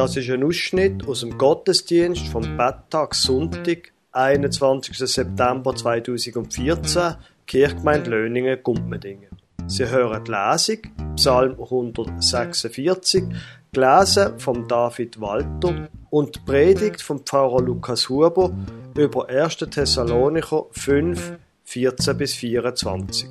Das ist ein Ausschnitt aus dem Gottesdienst vom Betttag Sonntag, 21. September 2014, Kirchgemeinde Löningen, Gumpendingen. Sie hören die Lesung, Psalm 146, gelesen von David Walter und die Predigt vom Pfarrer Lukas Huber über 1. Thessalonicher 5, 14 bis 24.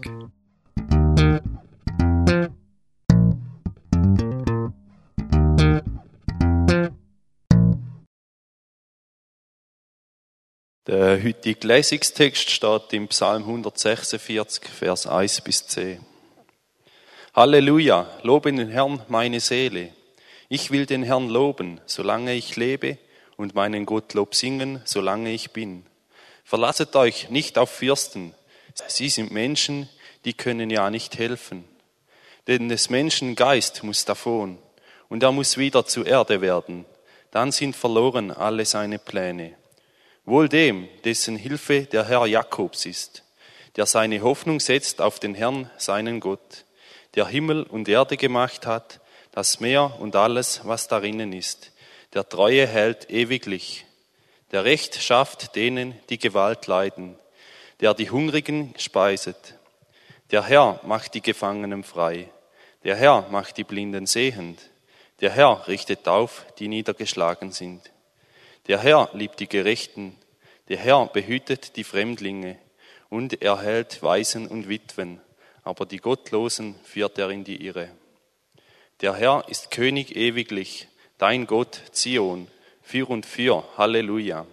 Der heutige Lesungstext steht im Psalm 146, Vers 1 bis 10. Halleluja, lobe den Herrn meine Seele. Ich will den Herrn loben, solange ich lebe, und meinen Gottlob singen, solange ich bin. Verlasset euch nicht auf Fürsten, sie sind Menschen, die können ja nicht helfen. Denn des Menschen Geist muss davon, und er muss wieder zu Erde werden. Dann sind verloren alle seine Pläne. Wohl dem, dessen Hilfe der Herr Jakobs ist, der seine Hoffnung setzt auf den Herrn, seinen Gott, der Himmel und Erde gemacht hat, das Meer und alles, was darinnen ist, der Treue hält ewiglich, der Recht schafft denen, die Gewalt leiden, der die Hungrigen speiset. Der Herr macht die Gefangenen frei, der Herr macht die Blinden sehend, der Herr richtet auf, die niedergeschlagen sind. Der Herr liebt die Gerechten, der Herr behütet die Fremdlinge und erhält Waisen und Witwen, aber die Gottlosen führt er in die Irre. Der Herr ist König ewiglich, dein Gott Zion, für und für, Halleluja.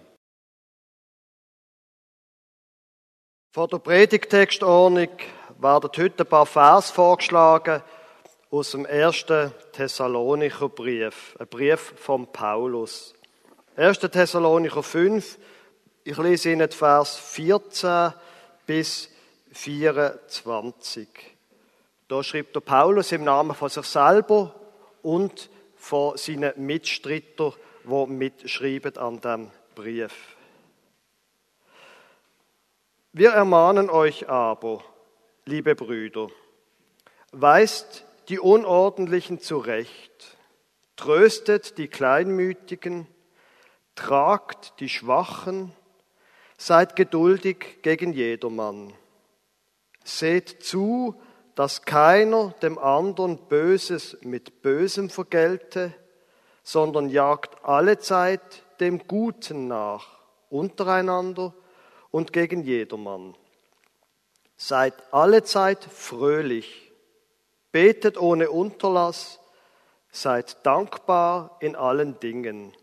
Vor der Predigtextordnung werden heute ein paar Vers vorgeschlagen aus dem ersten Thessalonicher Brief, ein Brief von Paulus. 1. Thessalonicher 5, ich lese Ihnen Vers 14 bis 24. Da schreibt der Paulus im Namen von sich selber und von seinen Mitstreitern, die mitschreiben an dem Brief. Wir ermahnen euch aber, liebe Brüder, weist die Unordentlichen zurecht, tröstet die Kleinmütigen, Tragt die Schwachen, seid geduldig gegen jedermann. Seht zu, dass keiner dem anderen Böses mit Bösem vergelte, sondern jagt alle Zeit dem Guten nach, untereinander und gegen jedermann. Seid alle Zeit fröhlich, betet ohne Unterlass, seid dankbar in allen Dingen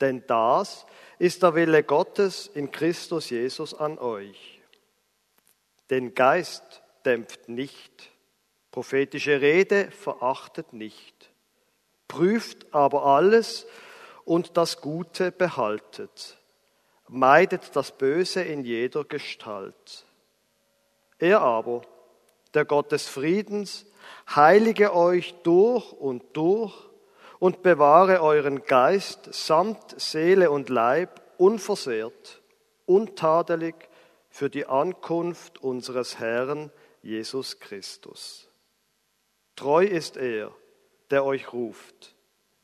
denn das ist der Wille Gottes in Christus Jesus an euch. Den Geist dämpft nicht, prophetische Rede verachtet nicht, prüft aber alles und das Gute behaltet, meidet das Böse in jeder Gestalt. Er aber, der Gott des Friedens, heilige euch durch und durch und bewahre euren Geist samt Seele und Leib unversehrt, untadelig für die Ankunft unseres Herrn Jesus Christus. Treu ist er, der euch ruft.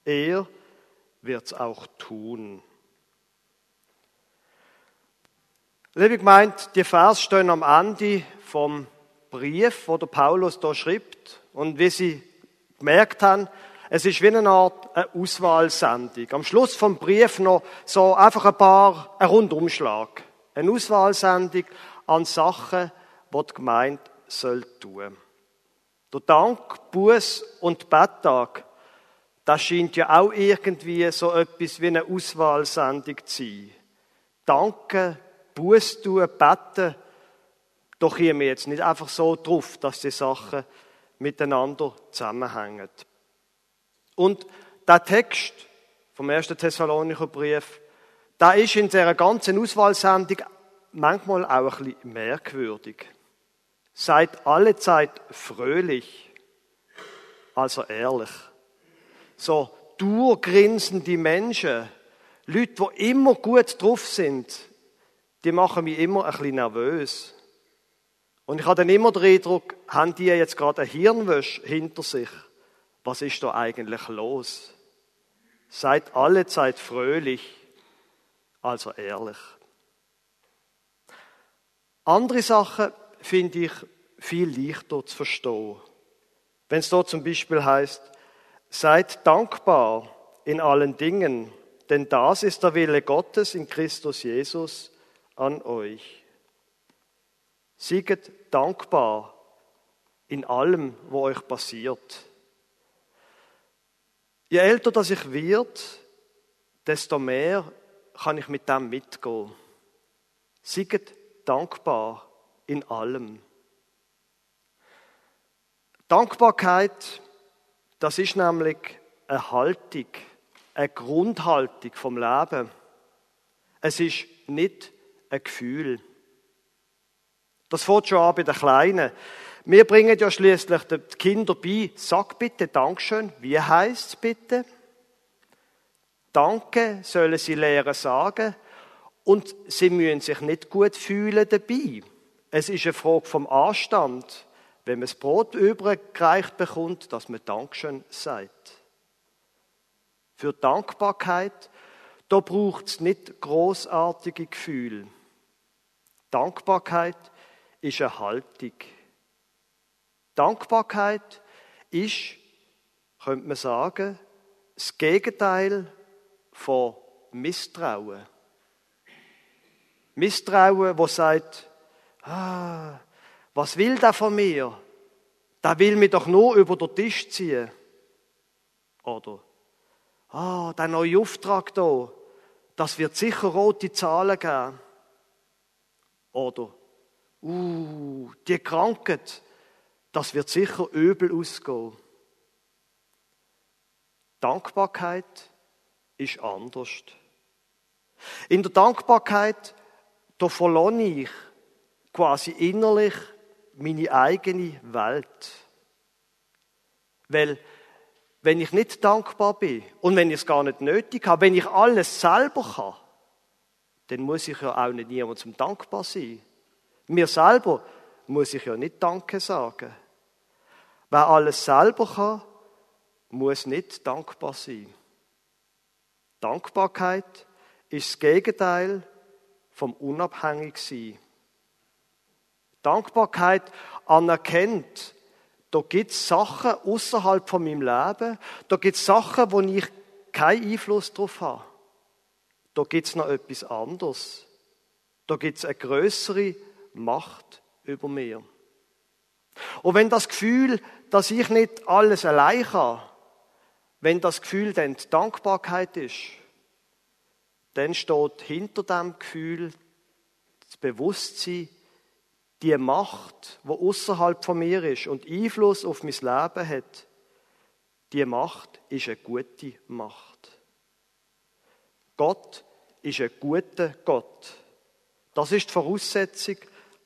Er wird's auch tun. Liebe meint, die Vers stehen am Ende vom Brief, wo der Paulus da schreibt. Und wie Sie gemerkt haben, es ist wie eine Art Auswahlsendung. Am Schluss vom Brief noch so einfach ein paar, ein Rundumschlag. Eine Auswahlsendung an Sachen, die die Gemeinde soll tun. Der Dank, Buß und Betttag, das scheint ja auch irgendwie so etwas wie eine Auswahlsendung zu sein. Danke, Buß tun, beten, doch hier mir jetzt nicht einfach so drauf, dass die Sachen miteinander zusammenhängen. Und der Text vom 1. Thessalonicher Brief, da ist in dieser ganzen Auswahlsendung manchmal auch ein bisschen merkwürdig. Seid alle Zeit fröhlich, also ehrlich. So durchgrinsende Menschen, Leute, die immer gut drauf sind, die machen mich immer ein bisschen nervös. Und ich habe dann immer den Eindruck, haben die jetzt gerade ein Hirnwäsch hinter sich? Was ist da eigentlich los? Seid alle Zeit fröhlich, also ehrlich. Andere Sachen finde ich viel leichter zu verstehen. Wenn es dort zum Beispiel heißt, seid dankbar in allen Dingen, denn das ist der Wille Gottes in Christus Jesus an euch. Sieget dankbar in allem, was euch passiert. Je älter das ich wird, desto mehr kann ich mit dem mitgehen. Sieget dankbar in allem. Dankbarkeit, das ist nämlich eine Haltung, eine Grundhaltung vom Leben. Es ist nicht ein Gefühl. Das fängt schon an bei den Kleinen. Wir bringen ja schließlich den Kindern bei, sag bitte Dankeschön. Wie heißt es bitte? Danke sollen sie lernen sagen und sie müssen sich nicht gut fühlen dabei. Es ist eine Frage vom Anstand, wenn man das Brot übergereicht bekommt, dass man Dankeschön sagt. Für Dankbarkeit, da braucht es nicht großartige Gefühle. Dankbarkeit ist eine Haltung. Dankbarkeit ist, könnte man sagen, das Gegenteil von Misstrauen. Misstrauen, wo sagt, ah, was will der von mir? Der will mich doch nur über den Tisch ziehen. Oder, ah, der neue Auftrag da, das wird sicher rote Zahlen geben. Oder, uh, die Krankheit, das wird sicher übel ausgehen. Dankbarkeit ist anders. In der Dankbarkeit, da verlone ich quasi innerlich meine eigene Welt. Weil, wenn ich nicht dankbar bin und wenn ich es gar nicht nötig habe, wenn ich alles selber kann, dann muss ich ja auch nicht niemandem dankbar sein. Mir selber muss ich ja nicht Danke sagen. Wer alles selber kann, muss nicht dankbar sein. Dankbarkeit ist das Gegenteil vom Unabhängigsein. Dankbarkeit anerkennt, da gibt es Sachen außerhalb von meinem Leben, da gibt es Sachen, wo ich keinen Einfluss drauf habe. Da gibt es noch etwas anderes. Da gibt es eine größere Macht über mir. Und wenn das Gefühl, dass ich nicht alles allein kann, wenn das Gefühl dann die Dankbarkeit ist, dann steht hinter dem Gefühl das Bewusstsein, die Macht, wo außerhalb von mir ist und Einfluss auf mein Leben hat, die Macht ist eine gute Macht. Gott ist ein guter Gott. Das ist die Voraussetzung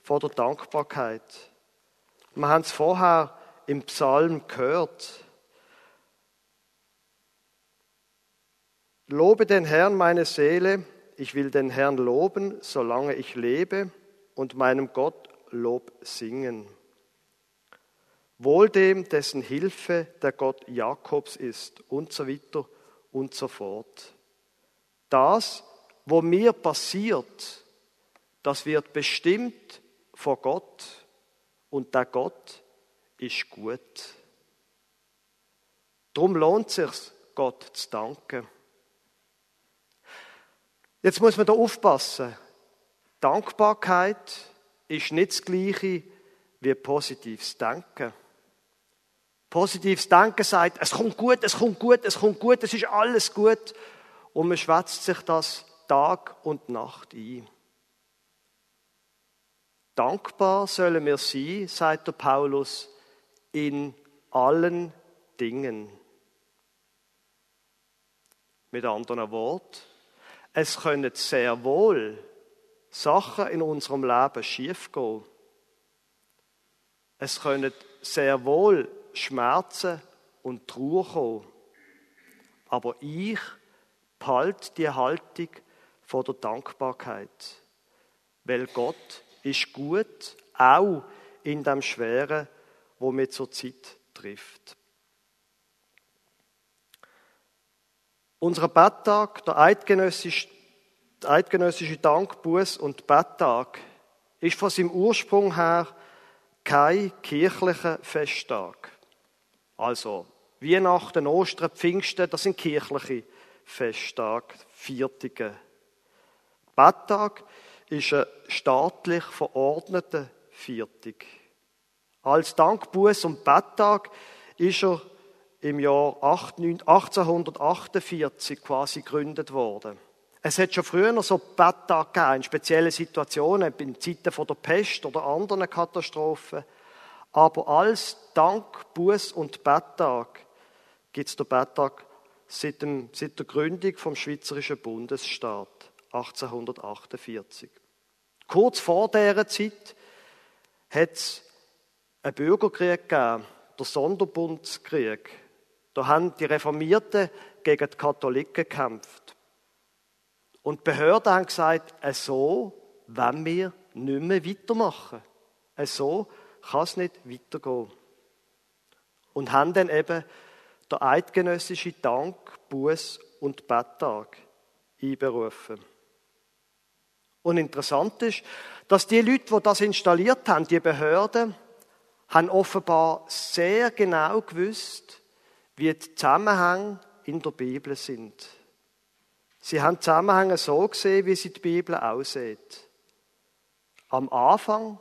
von der Dankbarkeit. Wir haben es vorher im Psalm gehört. Lobe den Herrn, meine Seele, ich will den Herrn loben, solange ich lebe und meinem Gott Lob singen. Wohl dem, dessen Hilfe der Gott Jakobs ist und so weiter und so fort. Das, wo mir passiert, das wird bestimmt vor Gott und der Gott ist gut. Darum lohnt es sich, Gott zu danken. Jetzt muss man da aufpassen. Dankbarkeit ist nicht das Gleiche wie positives Denken. Positives Denken sagt, es kommt gut, es kommt gut, es kommt gut, es ist alles gut. Und man schwätzt sich das Tag und Nacht ein. Dankbar sollen wir sein, sagt der Paulus, in allen Dingen. Mit anderen Worten, es können sehr wohl Sachen in unserem Leben schiefgehen. Es können sehr wohl Schmerzen und Trauer kommen. Aber ich behalte die Haltung von der Dankbarkeit. Weil Gott ist gut, auch in dem Schweren, wo mir zur Zeit trifft. Unser Betttag, der eidgenössische, eidgenössische Dank, und Betttag, ist von seinem Ursprung her kein kirchlicher Festtag. Also Weihnachten, Ostern, Pfingsten, das sind kirchliche Festtage, Viertige. Betttag ist ein staatlich verordneter Viertig. Als Dankbuß und Betttag ist er im Jahr 1848 quasi gegründet worden. Es hat schon früher noch so Betttage gegeben, in speziellen Situationen, in Zeiten der Pest oder anderen Katastrophen. Aber als Dank, Buß und Betttag gibt es den Betttag seit, dem, seit der Gründung vom Schweizerischen Bundesstaat 1848. Kurz vor dieser Zeit hat es einen Bürgerkrieg gegeben, der Sonderbundskrieg. Da haben die Reformierten gegen die Katholiken gekämpft. Und die Behörden haben gesagt, so wollen wir nicht mehr weitermachen. So kann es nicht weitergehen. Und haben dann eben der eidgenössische Dank, Buß und Betttag einberufen. Und interessant ist, dass die Leute, die das installiert haben, die Behörden, haben offenbar sehr genau gewusst, wie die Zusammenhänge in der Bibel sind. Sie haben Zusammenhänge so gesehen, wie sie die Bibel aussieht. Am Anfang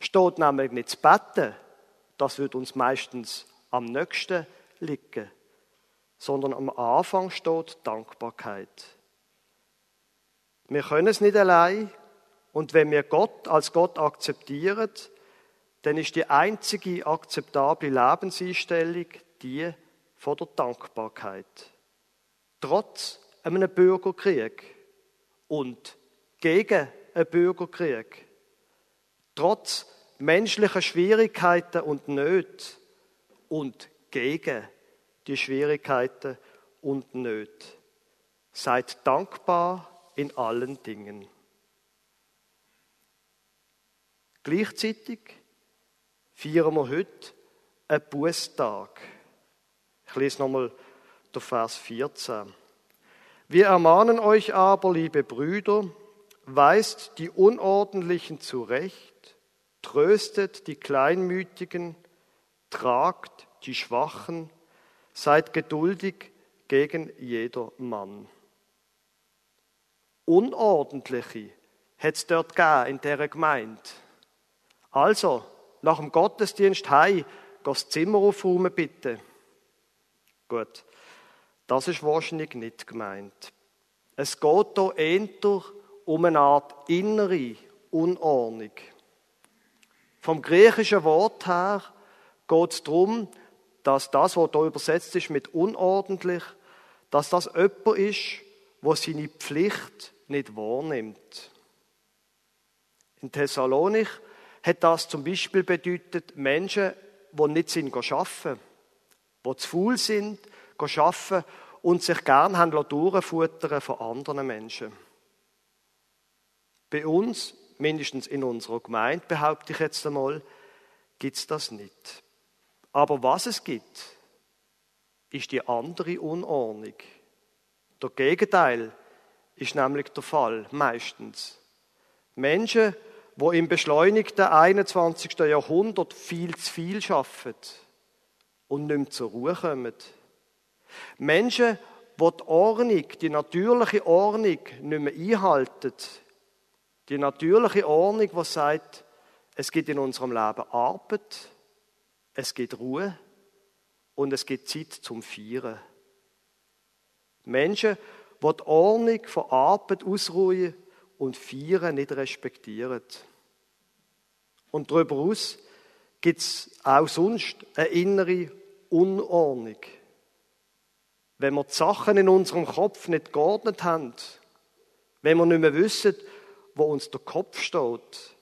steht nämlich nicht das Betten, das wird uns meistens am nächsten liegen, sondern am Anfang steht Dankbarkeit. Wir können es nicht allein und wenn wir Gott als Gott akzeptieren, dann ist die einzige akzeptable Lebenseinstellung die von der Dankbarkeit. Trotz einem Bürgerkrieg und gegen einen Bürgerkrieg. Trotz menschlicher Schwierigkeiten und Nöte und gegen die Schwierigkeiten und Nöte. Seid dankbar in allen Dingen. Gleichzeitig feiern wir heute einen Bußtag. Ich lese nochmal den Vers 14. Wir ermahnen euch aber, liebe Brüder, weist die Unordentlichen zurecht, tröstet die Kleinmütigen, tragt die Schwachen, seid geduldig gegen jeder Mann. Unordentliche hat es dort gegeben in dieser Gemeinde. Also, nach dem Gottesdienst heim, das Zimmer aufräumen bitte. Gut. Das ist wahrscheinlich nicht gemeint. Es geht hier eher um eine Art innere Unordnung. Vom griechischen Wort her geht es darum, dass das, was hier übersetzt ist mit unordentlich, dass das jemand ist, der seine Pflicht nicht wahrnimmt. In Thessalonik hat das zum Beispiel bedeutet, Menschen, die nicht sind arbeiten, die zu faul sind, arbeiten und sich gern durchfuttern von anderen Menschen. Bei uns, mindestens in unserer Gemeinde, behaupte ich jetzt einmal, gibt es das nicht. Aber was es gibt, ist die andere Unordnung. Der Gegenteil ist nämlich der Fall, meistens. Menschen, die im beschleunigten 21. Jahrhundert viel zu viel schaffen und nicht mehr zur Ruhe kommen. Menschen, die die Ordnung, die natürliche Ordnung nicht mehr einhalten. Die natürliche Ordnung, die sagt, es gibt in unserem Leben Arbeit, es gibt Ruhe und es gibt Zeit zum Feiern. Menschen, die die Ordnung von Arbeit, Ausruhen und Feiern nicht respektieren. Und darüber hinaus gibt es auch sonst eine innere Unordnung. Wenn wir die Sachen in unserem Kopf nicht geordnet haben, wenn wir nicht mehr wissen, wo uns der Kopf steht,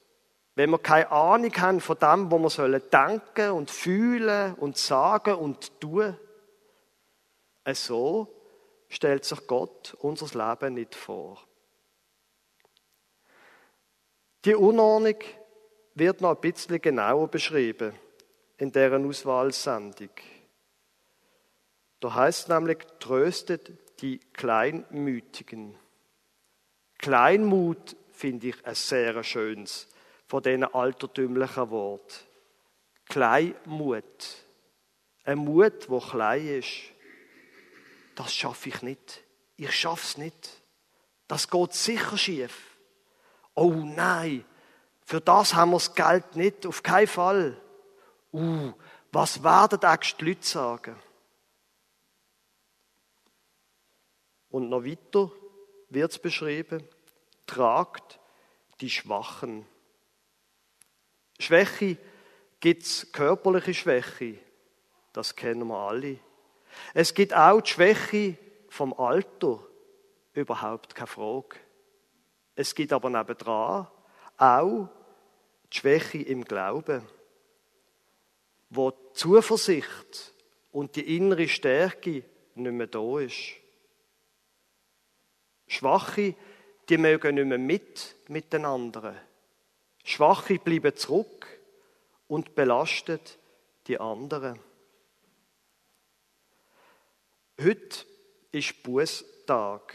wenn wir keine Ahnung haben von dem, wo wir sollen denken und fühlen und sagen und tun, so stellt sich Gott unser Leben nicht vor. Die Unordnung wird noch ein bisschen genauer beschrieben in deren Auswahlsendung. Da heißt nämlich, tröstet die Kleinmütigen. Kleinmut finde ich ein sehr schönes von diesen altertümlichen Wort. Kleinmut. Ein Mut, wo klein ist. Das schaffe ich nicht. Ich schaff's nicht. Das geht sicher schief. Oh nein, für das haben wir das Geld nicht, auf keinen Fall. Uh, was werden die Leute sagen? Und noch weiter wird es beschrieben, tragt die Schwachen. Schwäche gibt es körperliche Schwäche, das kennen wir alle. Es gibt auch die Schwäche vom Alter, überhaupt keine Frage. Es gibt aber nebendran auch die Schwäche im Glauben, wo die Zuversicht und die innere Stärke nicht mehr da ist. Schwache, die mögen nicht mehr mit mit den anderen. Schwache bleiben zurück und belastet die anderen. Heute ist Bußtag.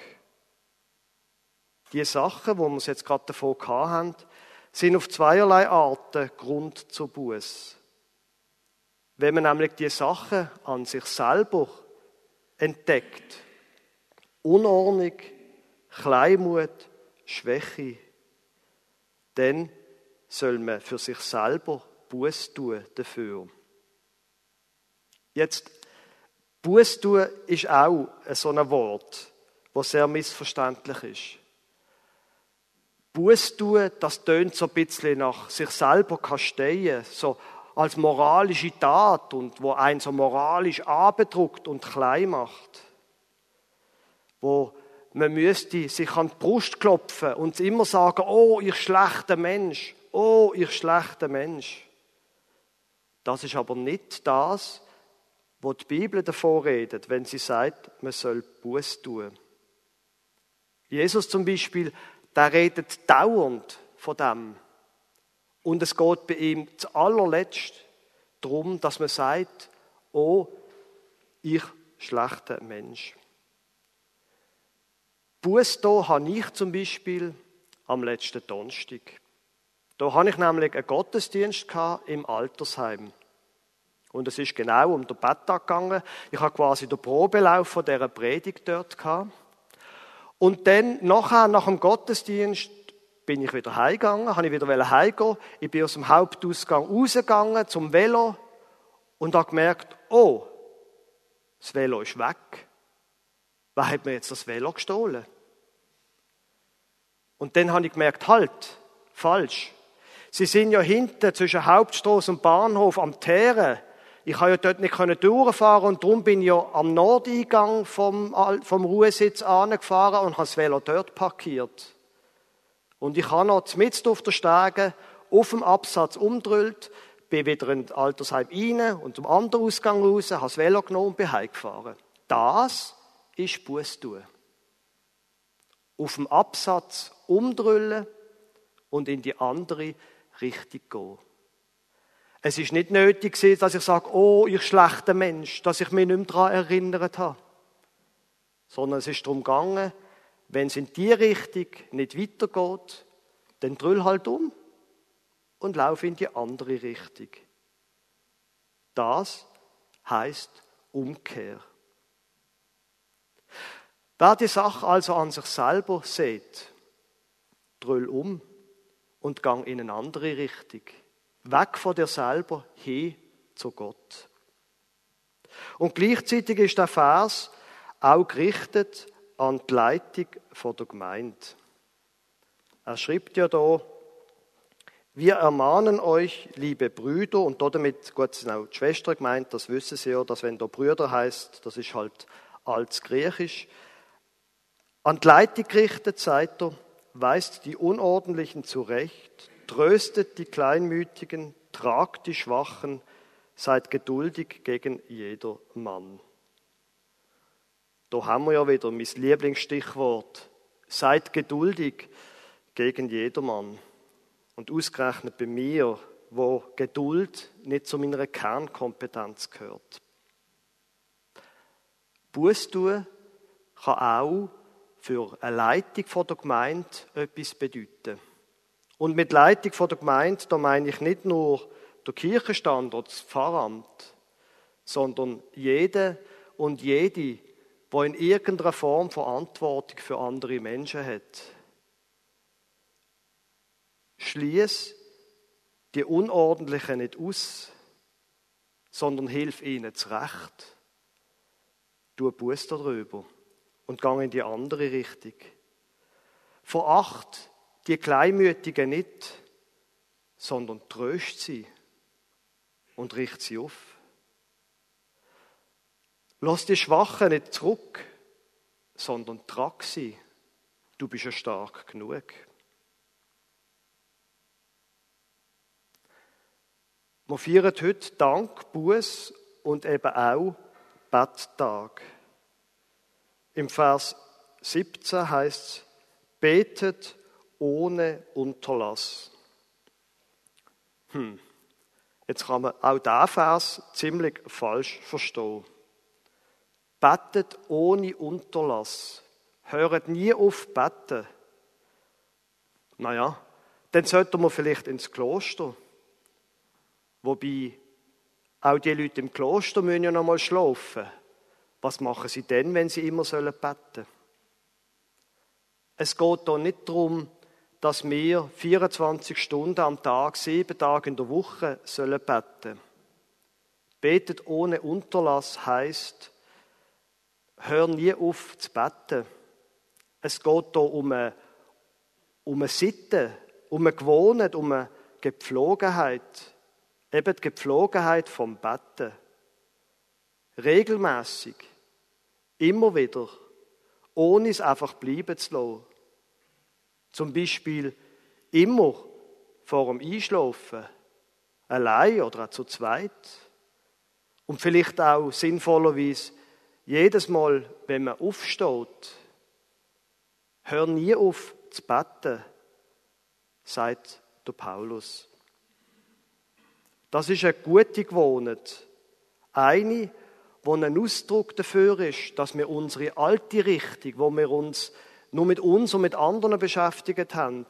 Die Sachen, wo wir es jetzt gerade davon haben, sind auf zweierlei Arten Grund zur Buß. Wenn man nämlich die Sachen an sich selber entdeckt, Unordnung, Kleinmut, Schwäche, dann soll man für sich selber Buß tun dafür. Jetzt, Buß tun ist auch so ein Wort, das sehr missverständlich ist. Buß tun, das tönt so ein bisschen nach sich selber kasteien, so als moralische Tat und wo einen so moralisch abedruckt und klein macht. Wo man müsste sich an die Brust klopfen und immer sagen, oh, ich schlechter Mensch, oh, ich schlechter Mensch. Das ist aber nicht das, was die Bibel davor redet, wenn sie sagt, man soll Buß tun. Jesus zum Beispiel, der redet dauernd von dem. Und es geht bei ihm zu allerletzt darum, dass man sagt, oh, ich schlechter Mensch. Buß da habe ich zum Beispiel am letzten Donnerstag. Da habe ich nämlich einen Gottesdienst im Altersheim. Und es ist genau um den Betttag gegangen. Ich habe quasi den Probelauf von dieser Predigt dort gehabt. Und dann, nachher, nach dem Gottesdienst, bin ich wieder heimgegangen, habe ich wieder heimgehen. Ich bin aus dem Hauptausgang rausgegangen zum Velo und habe gemerkt, oh, das Velo ist weg. Wer hat mir jetzt das Velo gestohlen? Und dann habe ich gemerkt, halt, falsch. Sie sind ja hinten zwischen Hauptstraße und Bahnhof am Teeren. Ich habe ja dort nicht durchfahren und darum bin ich ja am Nordeingang vom, vom Ruhesitz angefahren und habe das Velo dort parkiert. Und ich habe noch mitten auf der Stege auf dem Absatz umdrüllt, bin wieder in das Altersheim rein und zum anderen Ausgang raus, habe das Velo genommen und bin heimgefahren. Das ist Buß tun. Auf dem Absatz umdrüllen und in die andere Richtung gehen. Es ist nicht nötig dass ich sage, oh, ich schlechter Mensch, dass ich mich nicht mehr daran erinnert habe. Sondern es ist darum gegangen, wenn es in die Richtung nicht weitergeht, dann drüll halt um und lauf in die andere Richtung. Das heißt Umkehr. Wer die Sache also an sich selber sieht, drüll um und gang in eine andere Richtung. Weg von dir selber hin zu Gott. Und gleichzeitig ist der Vers auch gerichtet an die Leitung von der Gemeinde. Er schreibt ja da, wir ermahnen euch, liebe Brüder, und damit, gut, sind auch die Schwestern gemeint, das wissen sie ja, dass wenn da Brüder heißt, das ist halt als Griechisch. An die Leitung gerichtet seid ihr, weist die Unordentlichen zurecht, tröstet die Kleinmütigen, tragt die Schwachen, seid geduldig gegen jeder Mann. Da haben wir ja wieder mein Lieblingsstichwort. Seid geduldig gegen jedermann. Und ausgerechnet bei mir, wo Geduld nicht zu meiner Kernkompetenz gehört. Buß tun kann auch für eine Leitung der Gemeinde etwas bedeuten. Und mit Leitung von der Gemeinde, da meine ich nicht nur der Kirchenstand oder das Pfarramt, sondern jede und jede, wo in irgendeiner Form Verantwortung für andere Menschen hat. Schließ die Unordentlichen nicht aus, sondern hilf ihnen zurecht. Tu Buß darüber und gang in die andere Richtung. Veracht die Kleinmütigen nicht, sondern tröst sie und richt sie auf. Lass die Schwachen nicht zurück, sondern trag sie. Du bist ja stark genug. Wir feiern heute Dank, Buß und eben auch Betttag. Im Vers 17 heißt es, betet ohne Unterlass. Hm. Jetzt kann man auch diesen Vers ziemlich falsch verstehen. Betet ohne Unterlass. Hört nie auf beten. Naja, dann sollte man vielleicht ins Kloster. Wobei, auch die Leute im Kloster müssen ja noch mal schlafen. Was machen sie denn, wenn sie immer sollen beten? Es geht hier nicht darum, dass wir 24 Stunden am Tag, sieben Tage in der Woche sollen beten. Betet ohne Unterlass heißt, hör nie auf zu beten. Es geht hier um eine, um eine Sitte, um eine Gewohnheit, um eine Gepflogenheit. Eben die Gepflogenheit vom Betten. Regelmäßig. Immer wieder. Ohne es einfach bleiben zu lassen. Zum Beispiel immer vor dem Einschlafen. Allein oder auch zu zweit. Und vielleicht auch sinnvollerweise jedes Mal, wenn man aufsteht. Hör nie auf zu beten, sagt der Paulus. Das ist eine gute Gewohnheit. Eine, wo ein Ausdruck dafür ist, dass wir unsere alte Richtung, wo wir uns nur mit uns und mit anderen beschäftigt haben,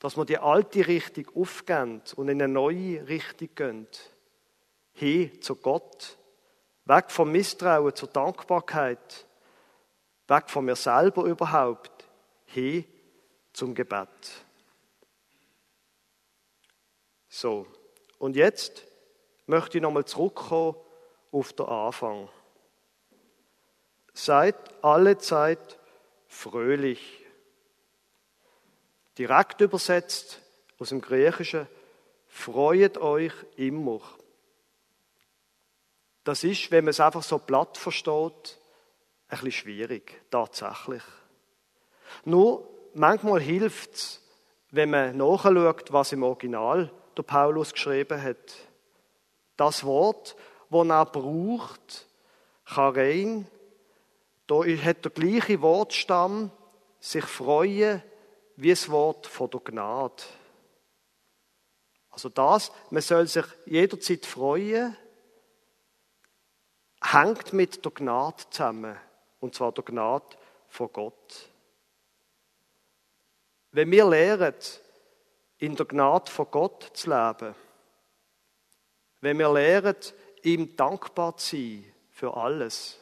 dass wir die alte Richtung aufgeben und in eine neue Richtung gehen. Hin zu Gott. Weg vom Misstrauen zur Dankbarkeit. Weg von mir selber überhaupt. Hin zum Gebet. So. Und jetzt möchte ich nochmal zurückkommen auf den Anfang. Seid alle Zeit fröhlich. Direkt übersetzt aus dem Griechischen, freut euch immer. Das ist, wenn man es einfach so platt versteht, ein bisschen schwierig, tatsächlich. Nur manchmal hilft es, wenn man nachschaut, was im Original der Paulus geschrieben hat. Das Wort, das er braucht, Charein, da hat der gleiche Wortstamm, sich freuen, wie das Wort von der Gnade. Also das, man soll sich jederzeit freuen, hängt mit der Gnade zusammen. Und zwar der Gnade von Gott. Wenn wir lernen, in der Gnade von Gott zu leben. Wenn wir lernen, ihm dankbar zu sein für alles.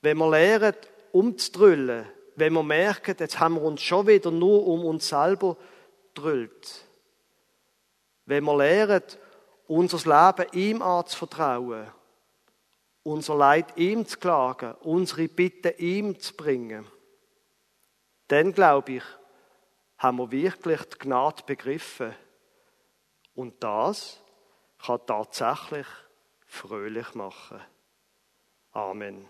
Wenn wir lernen, umzudrüllen, wenn wir merken, jetzt haben wir uns schon wieder nur um uns selber drüllt. Wenn wir lernen, unser Leben ihm anzuvertrauen, unser Leid ihm zu klagen, unsere Bitten ihm zu bringen, dann glaube ich, haben wir wirklich die Gnade begriffen. Und das kann tatsächlich fröhlich machen. Amen.